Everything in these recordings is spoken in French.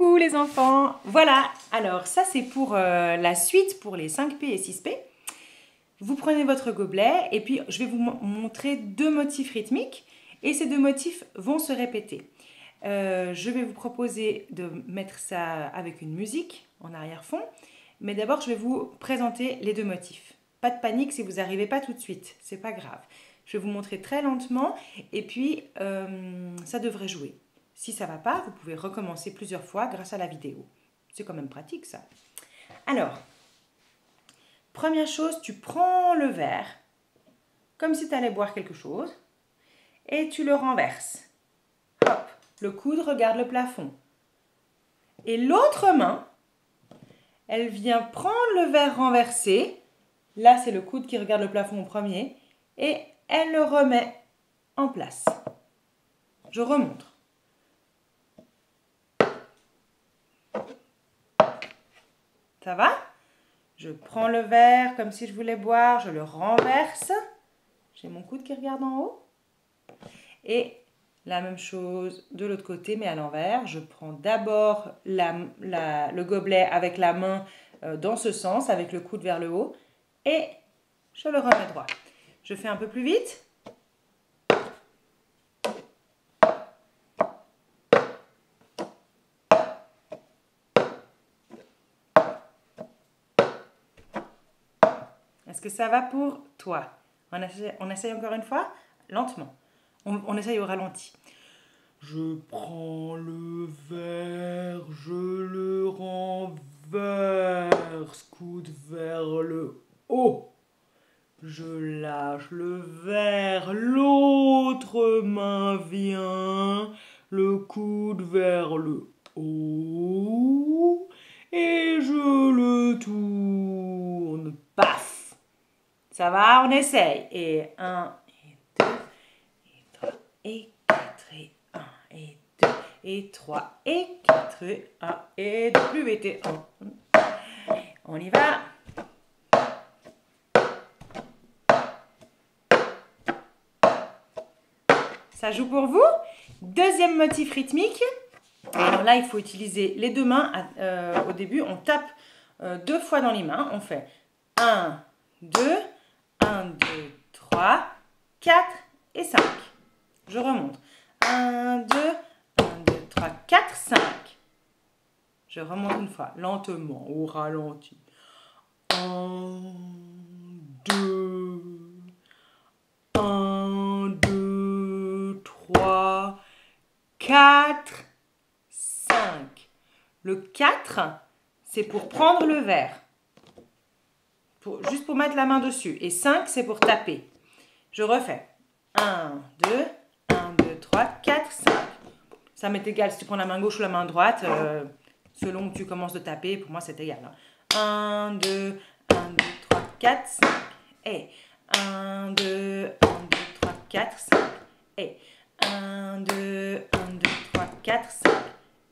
Les enfants Voilà, alors ça c'est pour euh, la suite pour les 5P et 6P. Vous prenez votre gobelet et puis je vais vous montrer deux motifs rythmiques et ces deux motifs vont se répéter. Euh, je vais vous proposer de mettre ça avec une musique en arrière-fond, mais d'abord je vais vous présenter les deux motifs. Pas de panique si vous n'arrivez pas tout de suite, c'est pas grave. Je vais vous montrer très lentement et puis euh, ça devrait jouer. Si ça ne va pas, vous pouvez recommencer plusieurs fois grâce à la vidéo. C'est quand même pratique ça. Alors, première chose, tu prends le verre comme si tu allais boire quelque chose et tu le renverses. Hop, le coude regarde le plafond. Et l'autre main, elle vient prendre le verre renversé. Là, c'est le coude qui regarde le plafond au premier. Et elle le remet en place. Je remonte. Ça va? Je prends le verre comme si je voulais boire, je le renverse. J'ai mon coude qui regarde en haut. Et la même chose de l'autre côté, mais à l'envers. Je prends d'abord le gobelet avec la main euh, dans ce sens, avec le coude vers le haut, et je le remets droit. Je fais un peu plus vite. Est-ce que ça va pour toi? On essaye, encore une fois? Lentement. On, on essaye au ralenti. Je prends le verre, je le renverse, coude vers le haut. Je lâche le verre, l'autre main vient, le coude vers le haut, et je le tourne. Ça va, on essaye. Et 1, et 2, et 3, et 4, et 1, et 2, et 3, et 4, et 1, et 2, plus vite, et 1. On y va. Ça joue pour vous Deuxième motif rythmique. Alors là, il faut utiliser les deux mains. Euh, au début, on tape euh, deux fois dans les mains. On fait 1, 2, 1, 2, 3, 4 et 5. Je remonte. 1, 2, 1, 2, 3, 4, 5. Je remonte une fois, lentement, au ralenti. 1, 2, 1, 2, 3, 4, 5. Le 4, c'est pour prendre le verre juste pour mettre la main dessus. Et 5, c'est pour taper. Je refais. 1, 2, 1, 2, 3, 4, 5. Ça m'est égal si tu prends la main gauche ou la main droite. Euh, selon où tu commences de taper, pour moi c'est égal. 1, 2, 1, 2, 3, 4, 5. Et 1, 2, 1, 2, 3, 4, 5. Et 1, 2, 1, 2, 3, 4, 5.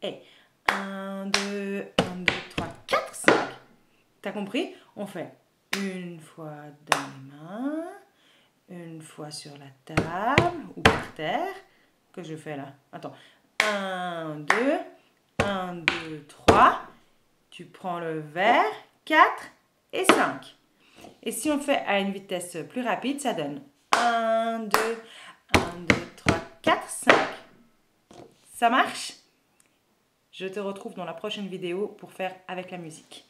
Et 1, 2, 1, 2, 3, 4, 5. T'as compris? On fait une fois dans les mains, une fois sur la table ou par terre. Que je fais là? Attends. 1, 2, 1, 2, 3. Tu prends le verre, 4 et 5. Et si on fait à une vitesse plus rapide, ça donne 1, 2, 1, 2, 3, 4, 5. Ça marche? Je te retrouve dans la prochaine vidéo pour faire avec la musique.